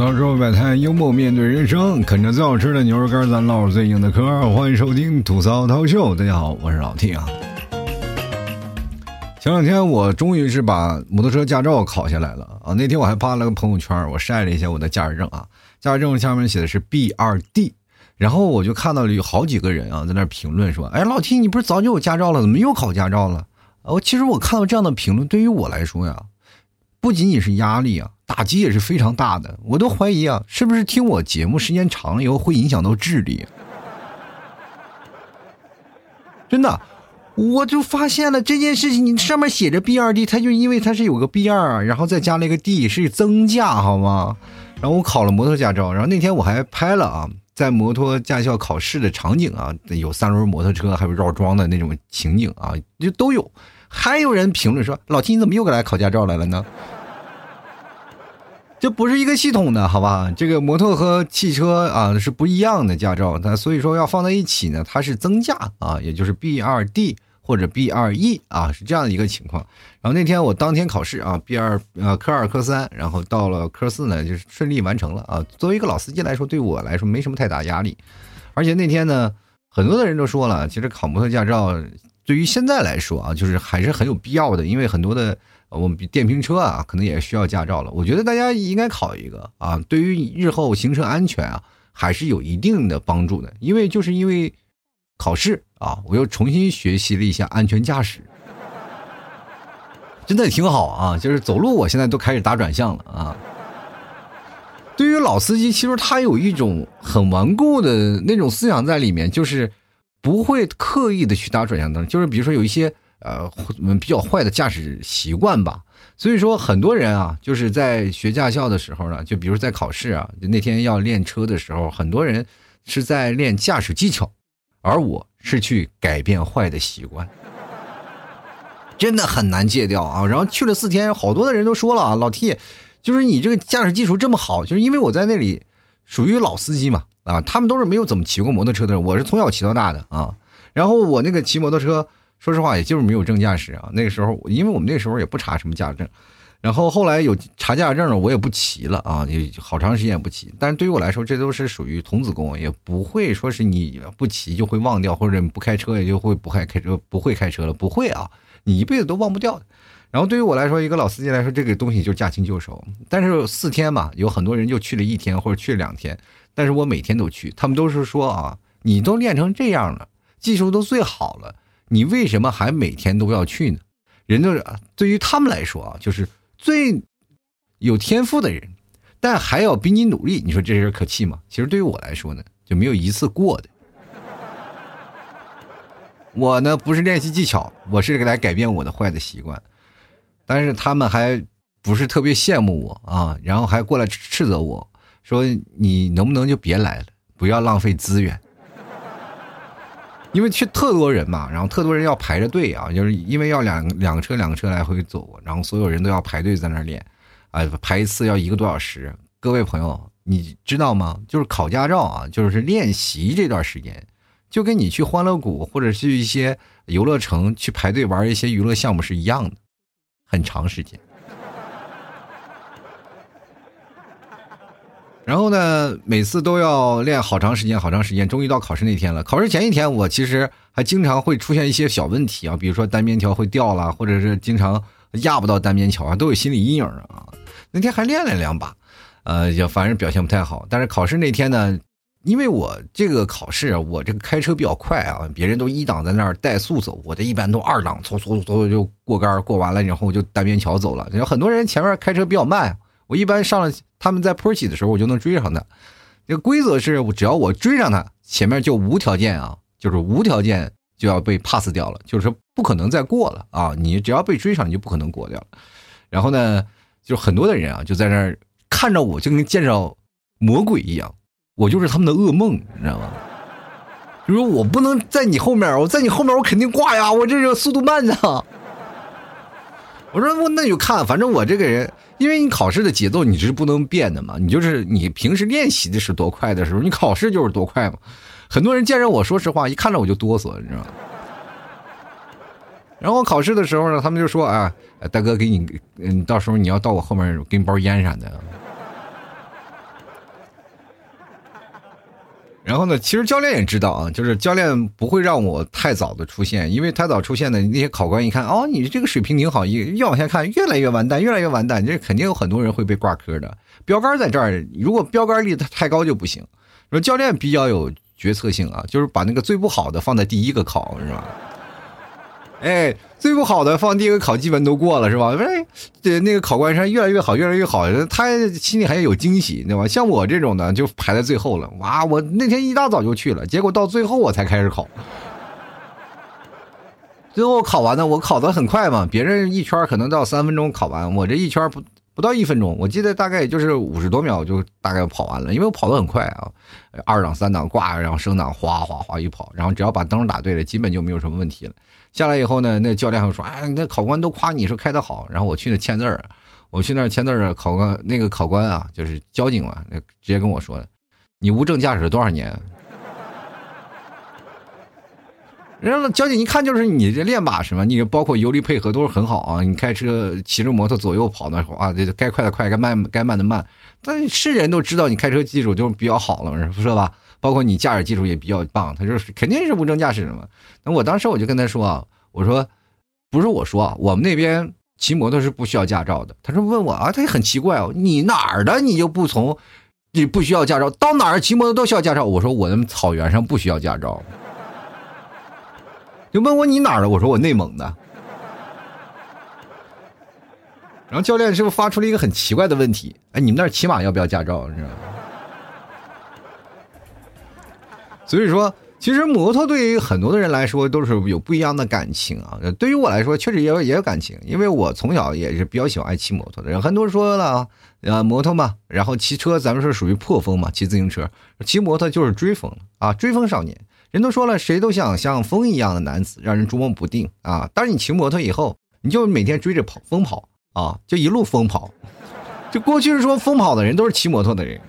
槽之后摆摊，幽默面对人生，啃着最好吃的牛肉干，咱唠着最硬的嗑。欢迎收听吐槽涛秀，大家好，我是老 T 啊。前两天我终于是把摩托车驾照考下来了啊！那天我还发了个朋友圈，我晒了一下我的驾驶证啊，驾驶证下面写的是 B 二 D，然后我就看到了有好几个人啊在那评论说：“哎，老 T，你不是早就有驾照了，怎么又考驾照了？”哦，其实我看到这样的评论，对于我来说呀，不仅仅是压力啊，打击也是非常大的。我都怀疑啊，是不是听我节目时间长了以后会影响到智力？真的。我就发现了这件事情，你上面写着 B 二 D，它就因为它是有个 B 二，然后再加了一个 D，是增驾，好吗？然后我考了摩托驾照，然后那天我还拍了啊，在摩托驾校考试的场景啊，有三轮摩托车，还有绕桩的那种情景啊，就都有。还有人评论说：“老七，你怎么又来考驾照来了呢？”这不是一个系统的，好吧？这个摩托和汽车啊是不一样的驾照，那所以说要放在一起呢，它是增驾啊，也就是 B 二 D。或者 B 二 E 啊，是这样的一个情况。然后那天我当天考试啊，B 二呃科二科三，然后到了科四呢，就是顺利完成了啊。作为一个老司机来说，对我来说没什么太大压力。而且那天呢，很多的人都说了，其实考摩托驾照对于现在来说啊，就是还是很有必要的，因为很多的我们电瓶车啊，可能也需要驾照了。我觉得大家应该考一个啊，对于日后行车安全啊，还是有一定的帮助的。因为就是因为。考试啊，我又重新学习了一下安全驾驶，真的挺好啊！就是走路，我现在都开始打转向了啊。对于老司机，其实他有一种很顽固的那种思想在里面，就是不会刻意的去打转向灯，就是比如说有一些呃比较坏的驾驶习惯吧。所以说，很多人啊，就是在学驾校的时候呢，就比如在考试啊，就那天要练车的时候，很多人是在练驾驶技巧。而我是去改变坏的习惯，真的很难戒掉啊！然后去了四天，好多的人都说了啊，老 T，就是你这个驾驶技术这么好，就是因为我在那里属于老司机嘛啊，他们都是没有怎么骑过摩托车的人，我是从小骑到大的啊。然后我那个骑摩托车，说实话，也就是没有证驾驶啊。那个时候，因为我们那时候也不查什么驾驶证。然后后来有查驾驶证了，我也不骑了啊，也好长时间也不骑。但是对于我来说，这都是属于童子功，也不会说是你不骑就会忘掉，或者你不开车也就会不会开车，不会开车了，不会啊，你一辈子都忘不掉的。然后对于我来说，一个老司机来说，这个东西就驾轻就熟。但是四天嘛，有很多人就去了一天或者去了两天，但是我每天都去，他们都是说啊，你都练成这样了，技术都最好了，你为什么还每天都要去呢？人都是对于他们来说啊，就是。最有天赋的人，但还要比你努力，你说这人可气吗？其实对于我来说呢，就没有一次过的。我呢不是练习技巧，我是来改变我的坏的习惯。但是他们还不是特别羡慕我啊，然后还过来斥责我说：“你能不能就别来了，不要浪费资源。”因为去特多人嘛，然后特多人要排着队啊，就是因为要两两个车两个车来回走，然后所有人都要排队在那儿练，啊，排一次要一个多小时。各位朋友，你知道吗？就是考驾照啊，就是练习这段时间，就跟你去欢乐谷或者是一些游乐城去排队玩一些娱乐项目是一样的，很长时间。然后呢，每次都要练好长时间，好长时间。终于到考试那天了。考试前一天，我其实还经常会出现一些小问题啊，比如说单边桥会掉了，或者是经常压不到单边桥啊，都有心理阴影啊。那天还练了两把，呃，也反正表现不太好。但是考试那天呢，因为我这个考试，我这个开车比较快啊，别人都一档在那儿怠速走，我这一般都二档，嗖嗖嗖就过杆过完了，然后就单边桥走了。有很多人前面开车比较慢。我一般上了，他们在坡起的时候，我就能追上他。这规则是，只要我追上他，前面就无条件啊，就是无条件就要被 pass 掉了，就是说不可能再过了啊。你只要被追上，你就不可能过掉了。然后呢，就很多的人啊，就在那儿看着我，就跟见着魔鬼一样，我就是他们的噩梦，你知道吗？就说我不能在你后面，我在你后面，我肯定挂呀，我这个速度慢的。我说我那就看，反正我这个人，因为你考试的节奏你是不能变的嘛，你就是你平时练习的是多快的时候，你考试就是多快嘛。很多人见着我说实话，一看着我就哆嗦，你知道吗？然后考试的时候呢，他们就说啊，大哥给你，嗯，到时候你要到我后面给你包烟啥的。然后呢，其实教练也知道啊，就是教练不会让我太早的出现，因为太早出现的那些考官一看，哦，你这个水平挺好，一越往下看越来越完蛋，越来越完蛋，这肯定有很多人会被挂科的。标杆在这儿，如果标杆立的太高就不行。说教练比较有决策性啊，就是把那个最不好的放在第一个考，是吧？哎，最不好的放第一个考，基本都过了，是吧？哎，这那个考官是越来越好，越来越好，他心里还有惊喜，对吧？像我这种的就排在最后了。哇，我那天一大早就去了，结果到最后我才开始考。最后考完呢，我考的很快嘛，别人一圈可能到三分钟考完，我这一圈不不到一分钟，我记得大概也就是五十多秒就大概跑完了，因为我跑的很快啊，二档三档挂，然后升档哗哗哗一跑，然后只要把灯打对了，基本就没有什么问题了。下来以后呢，那教练还说：“哎，那考官都夸你说开的好。”然后我去那签字儿，我去那签字儿，考官那个考官啊，就是交警嘛，那直接跟我说的：“你无证驾驶多少年？”人家交警一看就是你这练把式嘛，你包括油离配合都是很好啊。你开车骑着摩托左右跑的时候啊，这该快的快，该慢该慢的慢。但是人都知道你开车技术就比较好了，是吧？包括你驾驶技术也比较棒，他就是肯定是无证驾驶的嘛。那我当时我就跟他说啊，我说不是我说，我们那边骑摩托是不需要驾照的。他说问我啊，他也很奇怪哦，你哪儿的你就不从，你不需要驾照，到哪儿骑摩托都需要驾照。我说我们草原上不需要驾照。就问我你哪儿的，我说我内蒙的。然后教练是不是发出了一个很奇怪的问题？哎，你们那儿骑马要不要驾照？是吧？所以说，其实摩托对于很多的人来说都是有不一样的感情啊。对于我来说，确实也有也有感情，因为我从小也是比较喜欢骑摩托的人。很多人说了啊，摩托嘛，然后骑车咱们是属于破风嘛，骑自行车，骑摩托就是追风啊，追风少年。人都说了，谁都想像风一样的男子，让人捉摸不定啊。但是你骑摩托以后，你就每天追着跑，疯跑啊，就一路疯跑。就过去是说疯跑的人都是骑摩托的人。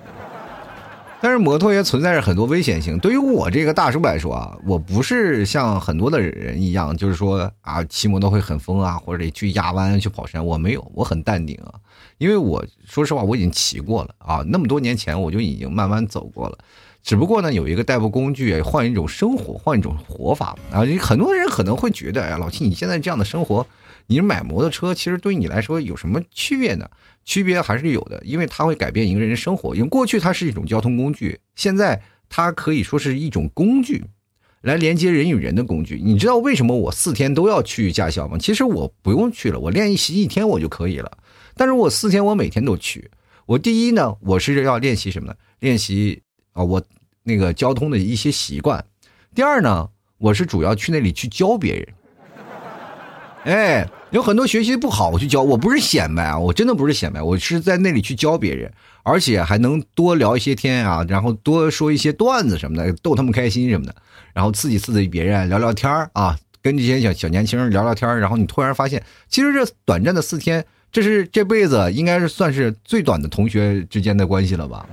但是摩托也存在着很多危险性。对于我这个大叔来说啊，我不是像很多的人一样，就是说啊，骑摩托会很疯啊，或者去压弯、去跑山。我没有，我很淡定啊，因为我说实话，我已经骑过了啊，那么多年前我就已经慢慢走过了。只不过呢，有一个代步工具，换一种生活，换一种活法啊。很多人可能会觉得，哎，老七，你现在这样的生活，你买摩托车，其实对你来说有什么区别呢？区别还是有的，因为它会改变一个人的生活。因为过去它是一种交通工具，现在它可以说是一种工具，来连接人与人的工具。你知道为什么我四天都要去驾校吗？其实我不用去了，我练习一天我就可以了。但是我四天我每天都去。我第一呢，我是要练习什么呢？练习啊，我那个交通的一些习惯。第二呢，我是主要去那里去教别人。哎，有很多学习不好，我去教，我不是显摆啊，我真的不是显摆，我是在那里去教别人，而且还能多聊一些天啊，然后多说一些段子什么的，逗他们开心什么的，然后刺激刺激别人，聊聊天啊，跟这些小小年轻人聊聊天然后你突然发现，其实这短暂的四天，这是这辈子应该是算是最短的同学之间的关系了吧？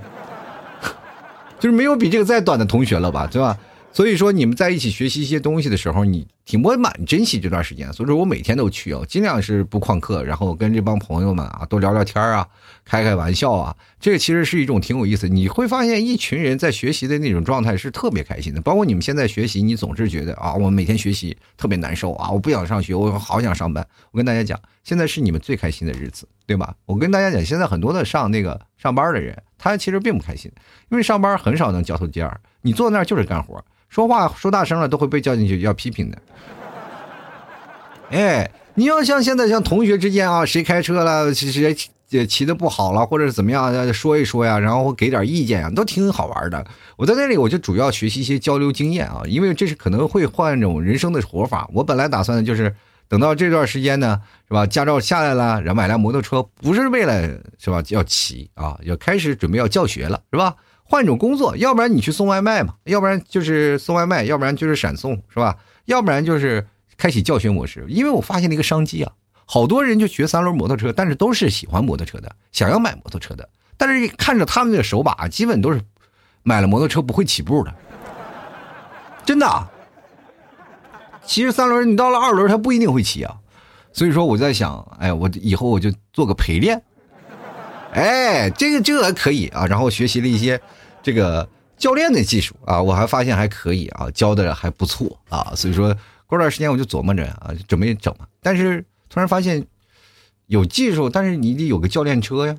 就是没有比这个再短的同学了吧，对吧？所以说，你们在一起学习一些东西的时候，你挺我蛮珍惜这段时间。所以说我每天都去哦，尽量是不旷课，然后跟这帮朋友们啊多聊聊天啊，开开玩笑啊。这个其实是一种挺有意思。你会发现，一群人在学习的那种状态是特别开心的。包括你们现在学习，你总是觉得啊，我每天学习特别难受啊，我不想上学，我好想上班。我跟大家讲，现在是你们最开心的日子，对吧？我跟大家讲，现在很多的上那个上班的人，他其实并不开心，因为上班很少能交头接耳，你坐那就是干活。说话说大声了都会被叫进去要批评的。哎，你要像现在像同学之间啊，谁开车了，谁谁也骑的不好了，或者是怎么样，说一说呀，然后给点意见啊，都挺好玩的。我在那里我就主要学习一些交流经验啊，因为这是可能会换一种人生的活法。我本来打算的就是等到这段时间呢，是吧？驾照下来了，然后买辆摩托车，不是为了是吧？要骑啊，要开始准备要教学了，是吧？换一种工作，要不然你去送外卖嘛，要不然就是送外卖，要不然就是闪送，是吧？要不然就是开启教学模式。因为我发现了一个商机啊，好多人就学三轮摩托车，但是都是喜欢摩托车的，想要买摩托车的，但是看着他们的手把，基本都是买了摩托车不会起步的，真的。其实三轮你到了二轮，他不一定会骑啊。所以说我在想，哎，我以后我就做个陪练，哎，这个这个可以啊。然后学习了一些。这个教练的技术啊，我还发现还可以啊，教的还不错啊，所以说过段时间我就琢磨着啊，准备整。但是突然发现有技术，但是你得有个教练车呀。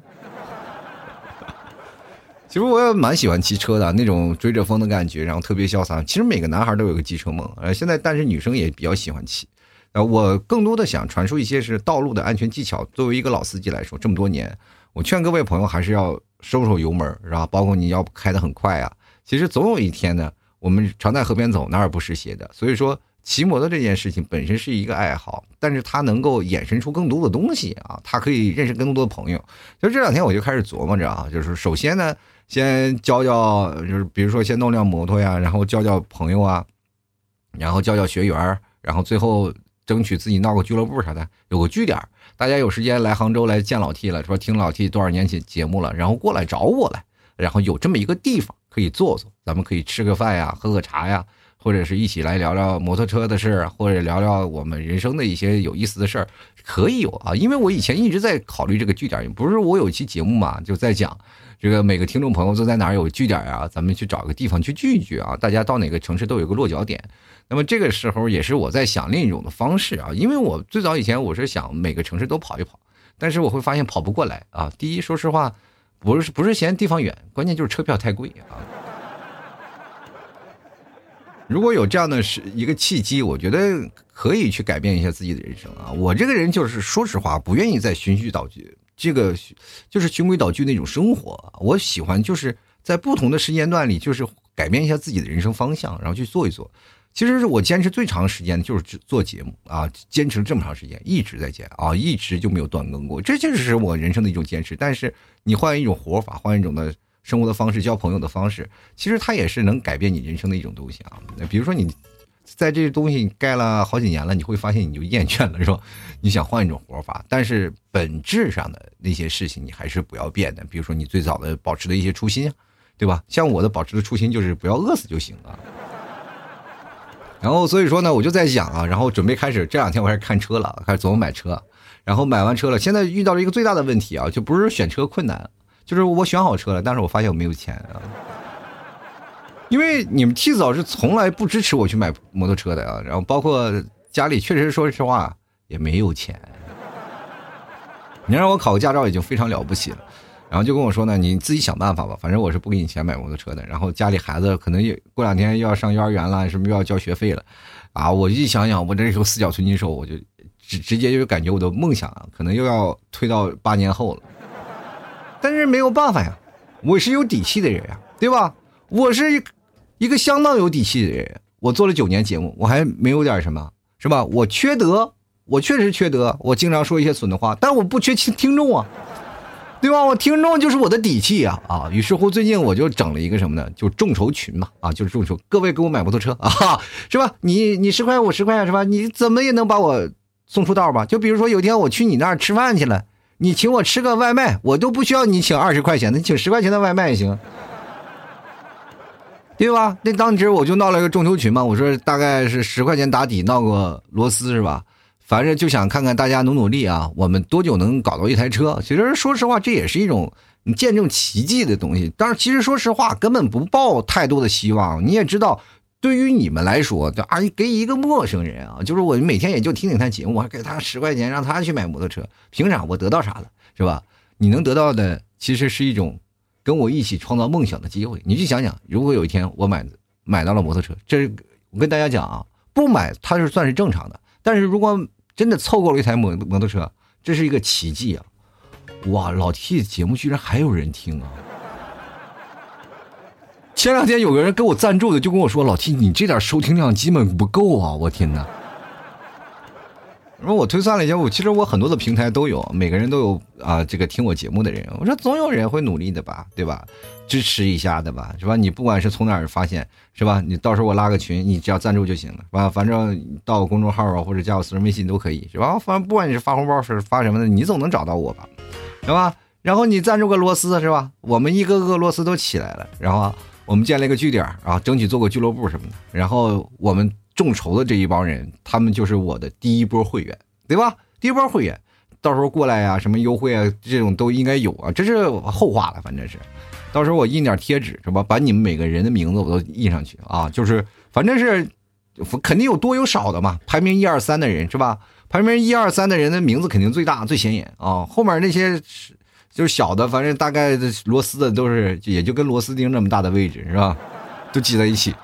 其实我也蛮喜欢骑车的，那种追着风的感觉，然后特别潇洒。其实每个男孩都有个机车梦，呃，现在但是女生也比较喜欢骑。呃，我更多的想传输一些是道路的安全技巧。作为一个老司机来说，这么多年，我劝各位朋友还是要收收油门，是吧？包括你要开的很快啊。其实总有一天呢，我们常在河边走，哪儿不湿鞋的。所以说，骑摩托这件事情本身是一个爱好，但是它能够衍生出更多的东西啊，它可以认识更多的朋友。就这两天我就开始琢磨着啊，就是首先呢。先教教，就是比如说先弄辆摩托呀，然后教教朋友啊，然后教教学员然后最后争取自己闹个俱乐部啥的，有个据点大家有时间来杭州来见老 T 了，说听老 T 多少年节节目了，然后过来找我来，然后有这么一个地方可以坐坐，咱们可以吃个饭呀，喝个茶呀，或者是一起来聊聊摩托车的事儿或者聊聊我们人生的一些有意思的事儿，可以有啊。因为我以前一直在考虑这个据点，不是我有一期节目嘛，就在讲。这个每个听众朋友都在哪儿有据点啊？咱们去找个地方去聚一聚啊！大家到哪个城市都有个落脚点。那么这个时候也是我在想另一种的方式啊，因为我最早以前我是想每个城市都跑一跑，但是我会发现跑不过来啊。第一，说实话，不是不是嫌地方远，关键就是车票太贵啊。如果有这样的是一个契机，我觉得可以去改变一下自己的人生啊。我这个人就是说实话，不愿意再循序蹈矩。这个就是循规蹈矩那种生活，我喜欢就是在不同的时间段里，就是改变一下自己的人生方向，然后去做一做。其实是我坚持最长时间的就是做节目啊，坚持这么长时间，一直在坚啊，一直就没有断更过。这就是我人生的一种坚持。但是你换一种活法，换一种的生活的方式，交朋友的方式，其实它也是能改变你人生的一种东西啊。比如说你。在这些东西盖了好几年了，你会发现你就厌倦了，是吧？你想换一种活法，但是本质上的那些事情你还是不要变的。比如说你最早的保持的一些初心，对吧？像我的保持的初心就是不要饿死就行了。然后所以说呢，我就在想啊，然后准备开始这两天我开始看车了，开始琢磨买车。然后买完车了，现在遇到了一个最大的问题啊，就不是选车困难，就是我选好车了，但是我发现我没有钱啊。因为你们 T 嫂是从来不支持我去买摩托车的啊，然后包括家里确实说实话也没有钱。你让我考个驾照已经非常了不起了，然后就跟我说呢，你自己想办法吧，反正我是不给你钱买摩托车的。然后家里孩子可能也过两天又要上幼儿园了，什么又要交学费了，啊，我一想想，我这时候四脚纯金手，我就直直接就感觉我的梦想啊，可能又要推到八年后了。但是没有办法呀，我是有底气的人呀，对吧？我是。一一个相当有底气的人，我做了九年节目，我还没有点什么，是吧？我缺德，我确实缺德，我经常说一些损的话，但我不缺听听众啊，对吧？我听众就是我的底气啊啊！于是乎，最近我就整了一个什么呢？就众筹群嘛啊，就是众筹，各位给我买摩托车啊，是吧？你你十块我十块是吧？你怎么也能把我送出道吧？就比如说有一天我去你那儿吃饭去了，你请我吃个外卖，我都不需要你请二十块钱的，你请十块钱的外卖也行。对吧？那当时我就闹了个众筹群嘛，我说大概是十块钱打底，闹个螺丝是吧？反正就想看看大家努努力啊，我们多久能搞到一台车？其实说实话，这也是一种你见证奇迹的东西。但是其实说实话，根本不抱太多的希望。你也知道，对于你们来说，就啊，给一个陌生人啊，就是我每天也就听听他节目，我还给他十块钱让他去买摩托车，凭啥？我得到啥了？是吧？你能得到的其实是一种。跟我一起创造梦想的机会，你去想想，如果有一天我买买到了摩托车，这我跟大家讲啊，不买它是算是正常的，但是如果真的凑够了一台摩摩托车，这是一个奇迹啊！哇，老 T 节目居然还有人听啊！前两天有个人给我赞助的，就跟我说：“老 T，你这点收听量基本不够啊！”我天哪！然后我推算了一下，我其实我很多的平台都有，每个人都有啊，这个听我节目的人。我说总有人会努力的吧，对吧？支持一下的吧，是吧？你不管是从哪儿发现，是吧？你到时候我拉个群，你只要赞助就行了，是吧？反正到我公众号啊，或者加我私人微信都可以，是吧？反正不管你是发红包是发什么的，你总能找到我吧，是吧？然后你赞助个螺丝，是吧？我们一个个螺丝都起来了，然后我们建了一个据点啊，争取做个俱乐部什么的，然后我们。众筹的这一帮人，他们就是我的第一波会员，对吧？第一波会员，到时候过来呀，什么优惠啊，这种都应该有啊，这是后话了，反正是，到时候我印点贴纸是吧，把你们每个人的名字我都印上去啊，就是反正是肯定有多有少的嘛，排名一二三的人是吧？排名一二三的人的名字肯定最大最显眼啊，后面那些就是小的，反正大概螺丝的都是也就跟螺丝钉那么大的位置是吧？都挤在一起，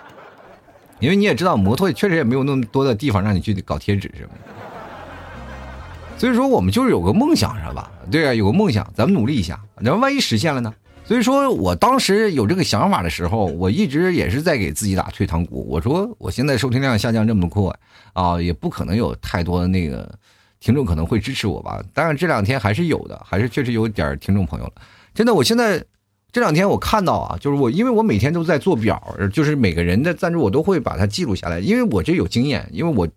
因为你也知道，摩托确实也没有那么多的地方让你去搞贴纸什么的。所以说，我们就是有个梦想，是吧？对啊，有个梦想，咱们努力一下，然后万一实现了呢？所以说我当时有这个想法的时候，我一直也是在给自己打退堂鼓。我说，我现在收听量下降这么快啊，也不可能有太多的那个听众可能会支持我吧。当然这两天还是有的，还是确实有点听众朋友了。真的，我现在这两天我看到啊，就是我因为我每天都在做表，就是每个人的赞助我都会把它记录下来，因为我这有经验，因为我。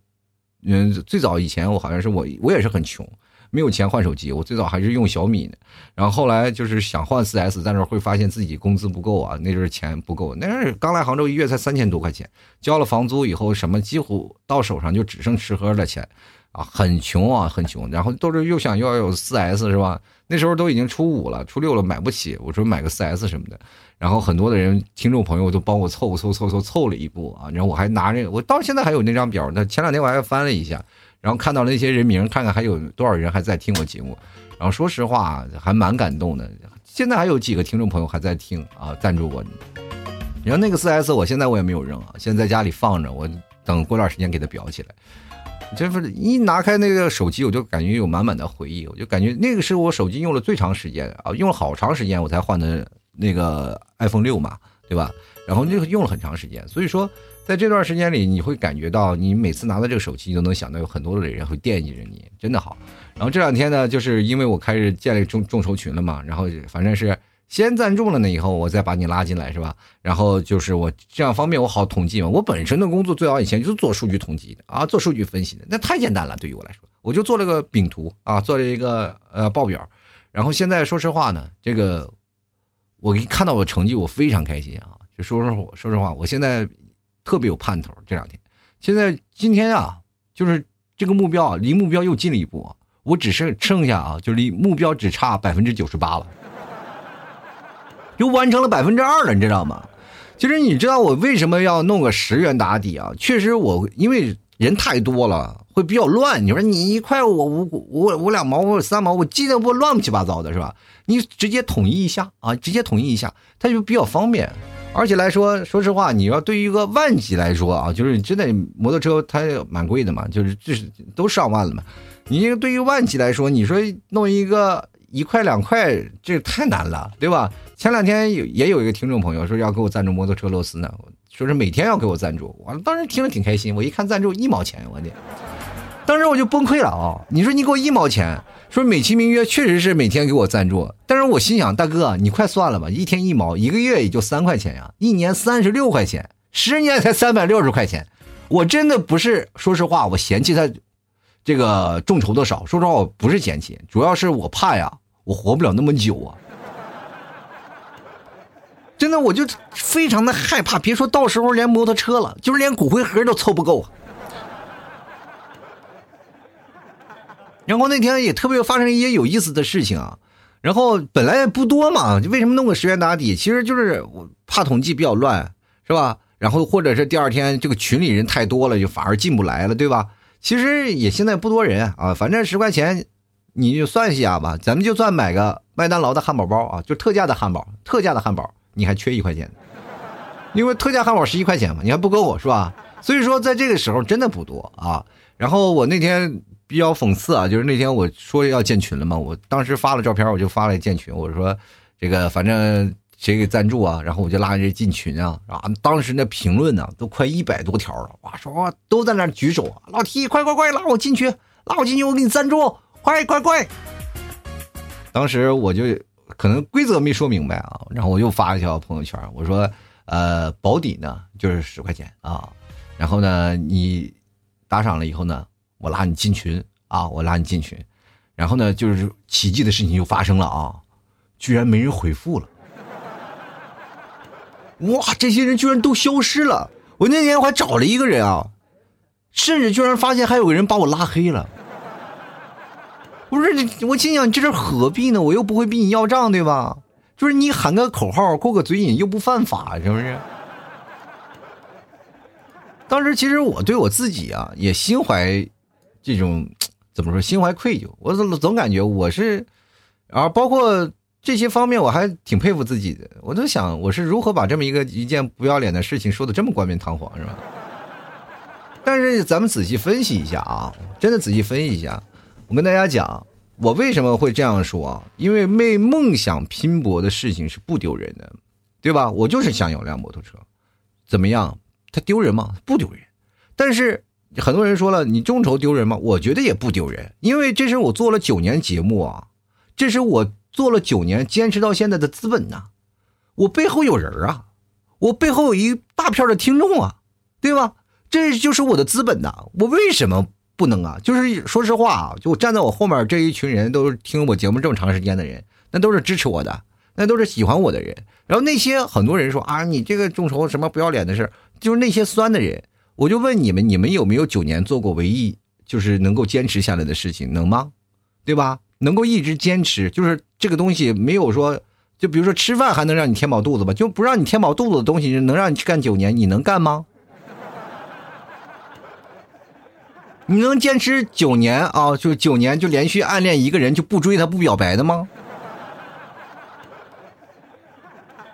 嗯，最早以前我好像是我我也是很穷，没有钱换手机。我最早还是用小米的，然后后来就是想换四 S，但是会发现自己工资不够啊，那阵儿钱不够。那阵儿刚来杭州，一月才三千多块钱，交了房租以后，什么几乎到手上就只剩吃喝的钱，啊，很穷啊，很穷。然后都是又想要有四 S 是吧？那时候都已经初五了，初六了买不起，我说买个四 S 什么的。然后很多的人听众朋友都帮我凑凑凑凑凑了一步啊，然后我还拿着，我到现在还有那张表。那前两天我还翻了一下，然后看到了那些人名，看看还有多少人还在听我节目。然后说实话，还蛮感动的。现在还有几个听众朋友还在听啊，赞助我。然后那个四 S，我现在我也没有扔啊，现在在家里放着，我等过段时间给它裱起来。就是一拿开那个手机，我就感觉有满满的回忆，我就感觉那个是我手机用了最长时间啊，用了好长时间我才换的。那个 iPhone 六嘛，对吧？然后就用了很长时间，所以说在这段时间里，你会感觉到你每次拿到这个手机，你都能想到有很多的人会惦记着你，真的好。然后这两天呢，就是因为我开始建立众众筹群了嘛，然后反正是先赞助了呢，以后我再把你拉进来，是吧？然后就是我这样方便我好统计嘛。我本身的工作最早以前就是做数据统计的啊，做数据分析的，那太简单了，对于我来说，我就做了个饼图啊，做了一个呃报表。然后现在说实话呢，这个。我一看到我成绩，我非常开心啊！就说实话，说实话，我现在特别有盼头。这两天，现在今天啊，就是这个目标啊，离目标又近了一步。我只剩剩下啊，就离目标只差百分之九十八了，又完成了百分之二了，你知道吗？其实你知道我为什么要弄个十元打底啊？确实，我因为人太多了，会比较乱。你说你一块我五五五两毛，我三毛，我记得不乱七八糟的，是吧？你直接统一一下啊，直接统一一下，它就比较方便。而且来说，说实话，你要对于一个万级来说啊，就是真的摩托车它蛮贵的嘛，就是就是都上万了嘛。你这个对于万级来说，你说弄一个一块两块，这太难了，对吧？前两天有也有一个听众朋友说要给我赞助摩托车螺丝呢，说是每天要给我赞助，我当时听了挺开心。我一看赞助一毛钱，我的，当时我就崩溃了啊！你说你给我一毛钱。说美其名曰确实是每天给我赞助，但是我心想，大哥你快算了吧，一天一毛，一个月也就三块钱呀，一年三十六块钱，十年才三百六十块钱，我真的不是，说实话，我嫌弃他这个众筹的少，说实话我不是嫌弃，主要是我怕呀，我活不了那么久啊，真的我就非常的害怕，别说到时候连摩托车了，就是连骨灰盒都凑不够。然后那天也特别发生一些有意思的事情啊，然后本来也不多嘛，就为什么弄个十元打底？其实就是我怕统计比较乱，是吧？然后或者是第二天这个群里人太多了，就反而进不来了，对吧？其实也现在不多人啊，反正十块钱你就算一下吧，咱们就算买个麦当劳的汉堡包啊，就特价的汉堡，特价的汉堡你还缺一块钱，因为特价汉堡十一块钱嘛，你还不够我是吧？所以说在这个时候真的不多啊。然后我那天。比较讽刺啊，就是那天我说要建群了嘛，我当时发了照片，我就发了建群，我说这个反正谁给赞助啊，然后我就拉人进群啊，啊，当时那评论呢都快一百多条了，哇，说都在那举手，老 T 快快快拉我进去，拉我进去，我给你赞助，快快快！当时我就可能规则没说明白啊，然后我又发一条朋友圈，我说呃保底呢就是十块钱啊，然后呢你打赏了以后呢。我拉你进群啊！我拉你进群，然后呢，就是奇迹的事情就发生了啊！居然没人回复了，哇！这些人居然都消失了。我那天我还找了一个人啊，甚至居然发现还有个人把我拉黑了。不是你，我心想这是何必呢？我又不会逼你要账，对吧？就是你喊个口号，过个嘴瘾，又不犯法，是不是？当时其实我对我自己啊，也心怀这种怎么说，心怀愧疚。我总总感觉我是，啊，包括这些方面，我还挺佩服自己的。我都想，我是如何把这么一个一件不要脸的事情说的这么冠冕堂皇，是吧？但是咱们仔细分析一下啊，真的仔细分析一下，我跟大家讲。我为什么会这样说？因为为梦想拼搏的事情是不丢人的，对吧？我就是想有辆摩托车，怎么样？它丢人吗？不丢人。但是很多人说了，你众筹丢人吗？我觉得也不丢人，因为这是我做了九年节目啊，这是我做了九年坚持到现在的资本呐。我背后有人啊，我背后有一大片的听众啊，对吧？这就是我的资本呐。我为什么？不能啊！就是说实话啊，就站在我后面这一群人，都是听我节目这么长时间的人，那都是支持我的，那都是喜欢我的人。然后那些很多人说啊，你这个众筹什么不要脸的事就是那些酸的人。我就问你们，你们有没有九年做过唯一就是能够坚持下来的事情？能吗？对吧？能够一直坚持，就是这个东西没有说，就比如说吃饭还能让你填饱肚子吧？就不让你填饱肚子的东西，能让你去干九年，你能干吗？你能坚持九年啊？就九年就连续暗恋一个人就不追他不表白的吗？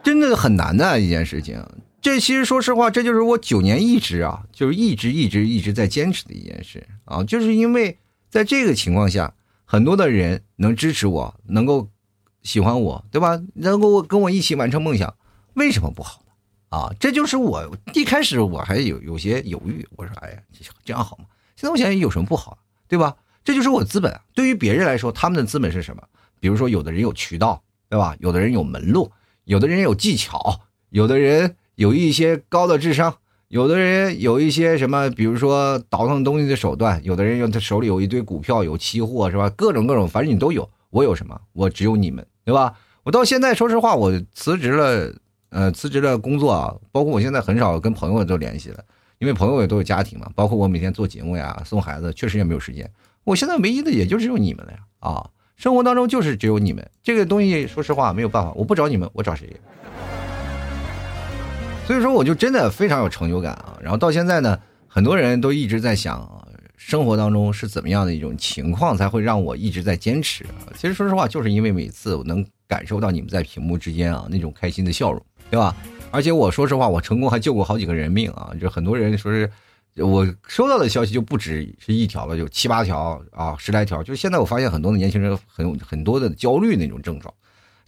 真的很难的一件事情。这其实说实话，这就是我九年一直啊，就是一直一直一直在坚持的一件事啊。就是因为在这个情况下，很多的人能支持我，能够喜欢我，对吧？能够跟我一起完成梦想，为什么不好呢？啊，这就是我一开始我还有有些犹豫，我说哎呀，这样好吗？现在我想有什么不好，对吧？这就是我资本。对于别人来说，他们的资本是什么？比如说，有的人有渠道，对吧？有的人有门路，有的人有技巧，有的人有一些高的智商，有的人有一些什么，比如说倒腾东西的手段，有的人用他手里有一堆股票，有期货，是吧？各种各种，反正你都有。我有什么？我只有你们，对吧？我到现在，说实话，我辞职了，呃，辞职了工作啊，包括我现在很少跟朋友都联系了。因为朋友也都有家庭嘛，包括我每天做节目呀、送孩子，确实也没有时间。我现在唯一的也就只有你们了呀！啊，生活当中就是只有你们这个东西。说实话，没有办法，我不找你们，我找谁？所以说，我就真的非常有成就感啊！然后到现在呢，很多人都一直在想，生活当中是怎么样的一种情况才会让我一直在坚持？其实说实话，就是因为每次我能感受到你们在屏幕之间啊那种开心的笑容，对吧？而且我说实话，我成功还救过好几个人命啊！就很多人说是，我收到的消息就不止是一条了，有七八条啊，十来条。就现在我发现很多的年轻人很很多的焦虑那种症状，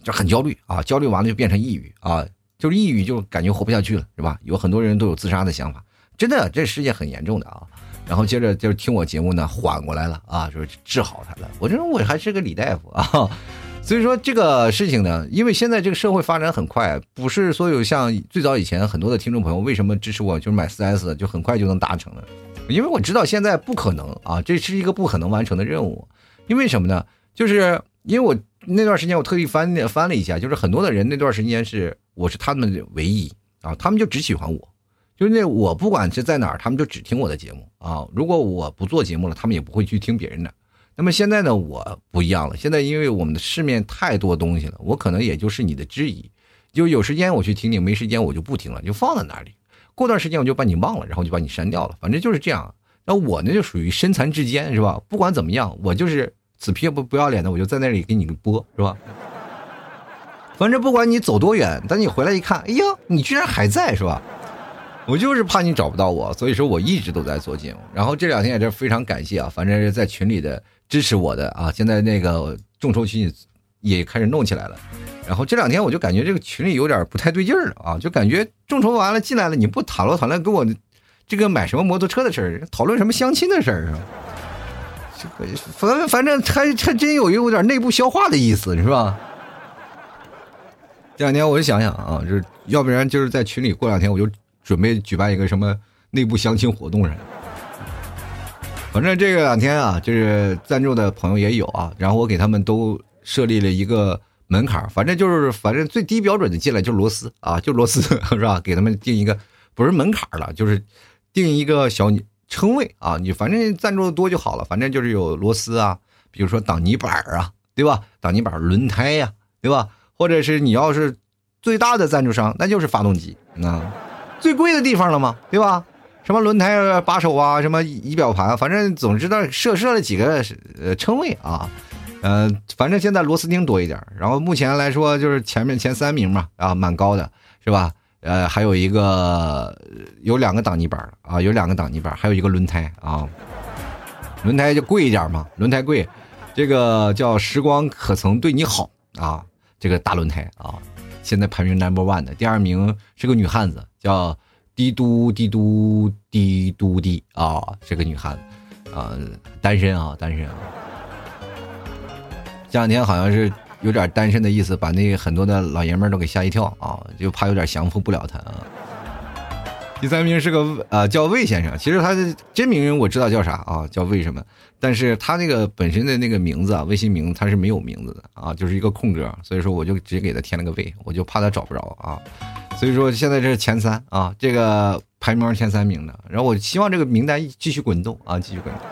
就很焦虑啊，焦虑完了就变成抑郁啊，就是抑郁就感觉活不下去了，是吧？有很多人都有自杀的想法，真的，这世界很严重的啊。然后接着就是听我节目呢，缓过来了啊，就是治好他了。我这我还是个李大夫啊。所以说这个事情呢，因为现在这个社会发展很快，不是所有像最早以前很多的听众朋友为什么支持我，就是买四 S 就很快就能达成了，因为我知道现在不可能啊，这是一个不可能完成的任务。因为什么呢？就是因为我那段时间我特意翻翻了一下，就是很多的人那段时间是我是他们的唯一啊，他们就只喜欢我，就是那我不管是在哪儿，他们就只听我的节目啊。如果我不做节目了，他们也不会去听别人的。那么现在呢，我不一样了。现在因为我们的市面太多东西了，我可能也就是你的质疑，就有时间我去听听，没时间我就不听了，就放在那里。过段时间我就把你忘了，然后就把你删掉了。反正就是这样。那我呢就属于身残志坚，是吧？不管怎么样，我就是死皮不不要脸的，我就在那里给你播，是吧？反正不管你走多远，等你回来一看，哎呀，你居然还在，是吧？我就是怕你找不到我，所以说我一直都在做节目。然后这两天也是非常感谢啊，反正是在群里的。支持我的啊！现在那个众筹群也开始弄起来了，然后这两天我就感觉这个群里有点不太对劲儿了啊，就感觉众筹完了进来了，你不讨论讨论跟我这个买什么摩托车的事儿，讨论什么相亲的事儿啊？反反正还还真有有点内部消化的意思，是吧？这两天我就想想啊，就是要不然就是在群里过两天我就准备举办一个什么内部相亲活动人。反正这个两天啊，就是赞助的朋友也有啊，然后我给他们都设立了一个门槛反正就是反正最低标准的进来就是螺丝啊，就螺丝 是吧？给他们定一个不是门槛了，就是定一个小称谓啊，你反正赞助的多就好了，反正就是有螺丝啊，比如说挡泥板啊，对吧？挡泥板、轮胎呀，对吧？或者是你要是最大的赞助商，那就是发动机，啊最贵的地方了嘛，对吧？什么轮胎把手啊，什么仪表盘，反正总之呢设设了几个呃称谓啊，呃，反正现在螺丝钉多一点。然后目前来说就是前面前三名嘛，啊，蛮高的，是吧？呃，还有一个有两个挡泥板啊，有两个挡泥板，还有一个轮胎啊，轮胎就贵一点嘛，轮胎贵，这个叫时光可曾对你好啊，这个大轮胎啊，现在排名 number one 的，第二名是个女汉子，叫。滴嘟滴嘟滴嘟滴啊，这个女汉子啊，单身啊，单身啊。这两天好像是有点单身的意思，把那很多的老爷们都给吓一跳啊，就怕有点降服不了他啊。第三名是个呃叫魏先生，其实他的真名我知道叫啥啊，叫魏什么，但是他那个本身的那个名字啊，微信名他是没有名字的啊，就是一个空格，所以说我就直接给他添了个魏，我就怕他找不着啊。所以说现在这是前三啊，这个排名前三名的，然后我希望这个名单继续滚动啊，继续滚动。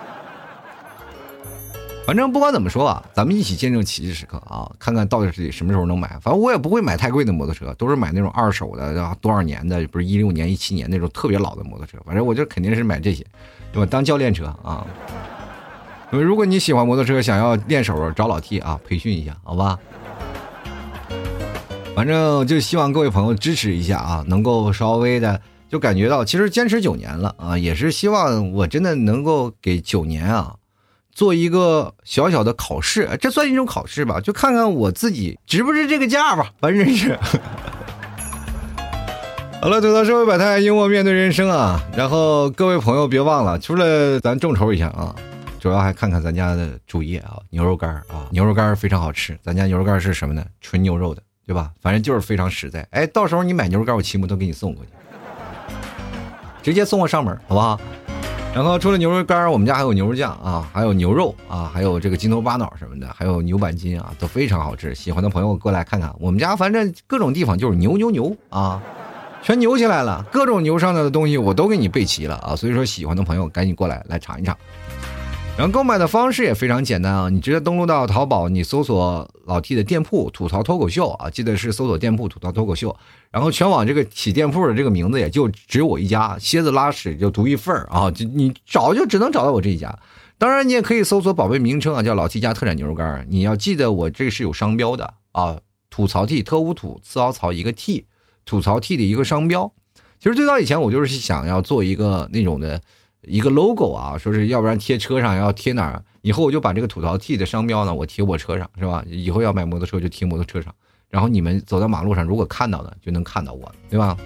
反正不管怎么说啊，咱们一起见证奇迹时刻啊，看看到底是什么时候能买。反正我也不会买太贵的摩托车，都是买那种二手的，多少年的，不是一六年、一七年那种特别老的摩托车。反正我就肯定是买这些，对吧？当教练车啊。如果你喜欢摩托车，想要练手，找老 T 啊，培训一下，好吧？反正就希望各位朋友支持一下啊，能够稍微的就感觉到，其实坚持九年了啊，也是希望我真的能够给九年啊做一个小小的考试，这算一种考试吧，就看看我自己值不值这个价吧，反正是。好了，走到社会百态，幽默面对人生啊。然后各位朋友别忘了，除了咱众筹一下啊，主要还看看咱家的主页啊，牛肉干啊，牛肉干非常好吃，咱家牛肉干是什么呢？纯牛肉的。对吧？反正就是非常实在。哎，到时候你买牛肉干，我骑摩托给你送过去，直接送我上门，好不好？然后除了牛肉干，我们家还有牛肉酱啊，还有牛肉啊，还有这个筋头巴脑什么的，还有牛板筋啊，都非常好吃。喜欢的朋友过来看看，我们家反正各种地方就是牛牛牛啊，全牛起来了，各种牛上的东西我都给你备齐了啊。所以说，喜欢的朋友赶紧过来来尝一尝。然后购买的方式也非常简单啊，你直接登录到淘宝，你搜索老 T 的店铺“吐槽脱口秀”啊，记得是搜索店铺“吐槽脱口秀”。然后全网这个起店铺的这个名字也就只有我一家，蝎子拉屎就独一份儿啊，就你找就只能找到我这一家。当然你也可以搜索宝贝名称啊，叫老 T 家特产牛肉干。你要记得我这是有商标的啊，吐槽 T 特务土次凹槽一个 T，吐槽 T 的一个商标。其实最早以前我就是想要做一个那种的。一个 logo 啊，说是要不然贴车上，要贴哪儿？以后我就把这个吐槽 T 的商标呢，我贴我车上，是吧？以后要买摩托车就贴摩托车上，然后你们走在马路上，如果看到的就能看到我，对吧？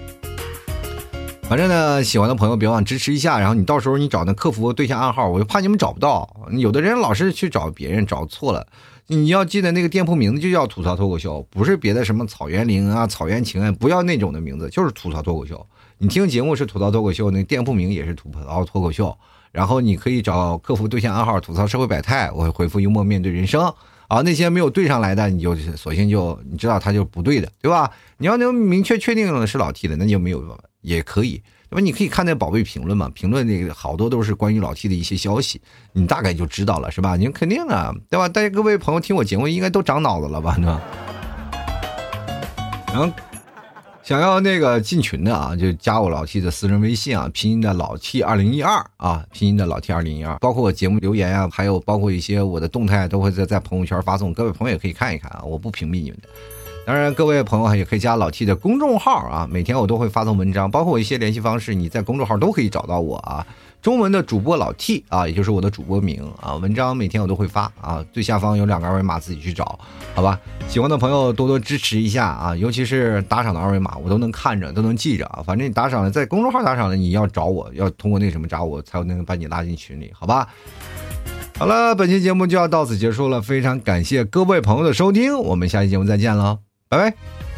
反正呢，喜欢的朋友别忘支持一下，然后你到时候你找那客服对下暗号，我就怕你们找不到，有的人老是去找别人找错了，你要记得那个店铺名字就叫吐槽脱口秀，不是别的什么草原灵啊、草原情啊，不要那种的名字，就是吐槽脱口秀。你听节目是吐槽脱口秀，那店铺名也是吐槽脱口秀，然后你可以找客服对线暗号吐槽社会百态，我会回复幽默面对人生啊。那些没有对上来的，你就索性就你知道他就不对的，对吧？你要能明确确定是老 T 的，那就没有也可以，对吧？你可以看那宝贝评论嘛，评论那个好多都是关于老 T 的一些消息，你大概就知道了，是吧？你肯定啊，对吧？大家各位朋友听我节目应该都长脑子了吧，对吧？然后。想要那个进群的啊，就加我老 T 的私人微信啊，拼音的老 T 二零一二啊，拼音的老 T 二零一二，包括我节目留言啊，还有包括一些我的动态都会在在朋友圈发送，各位朋友也可以看一看啊，我不屏蔽你们的。当然，各位朋友也可以加老 T 的公众号啊，每天我都会发送文章，包括我一些联系方式，你在公众号都可以找到我啊。中文的主播老 T 啊，也就是我的主播名啊，文章每天我都会发啊，最下方有两个二维码，自己去找，好吧？喜欢的朋友多多支持一下啊，尤其是打赏的二维码，我都能看着，都能记着啊。反正你打赏了，在公众号打赏了，你要找我，要通过那什么找我，才能把你拉进群里，好吧？好了，本期节目就要到此结束了，非常感谢各位朋友的收听，我们下期节目再见了，拜拜。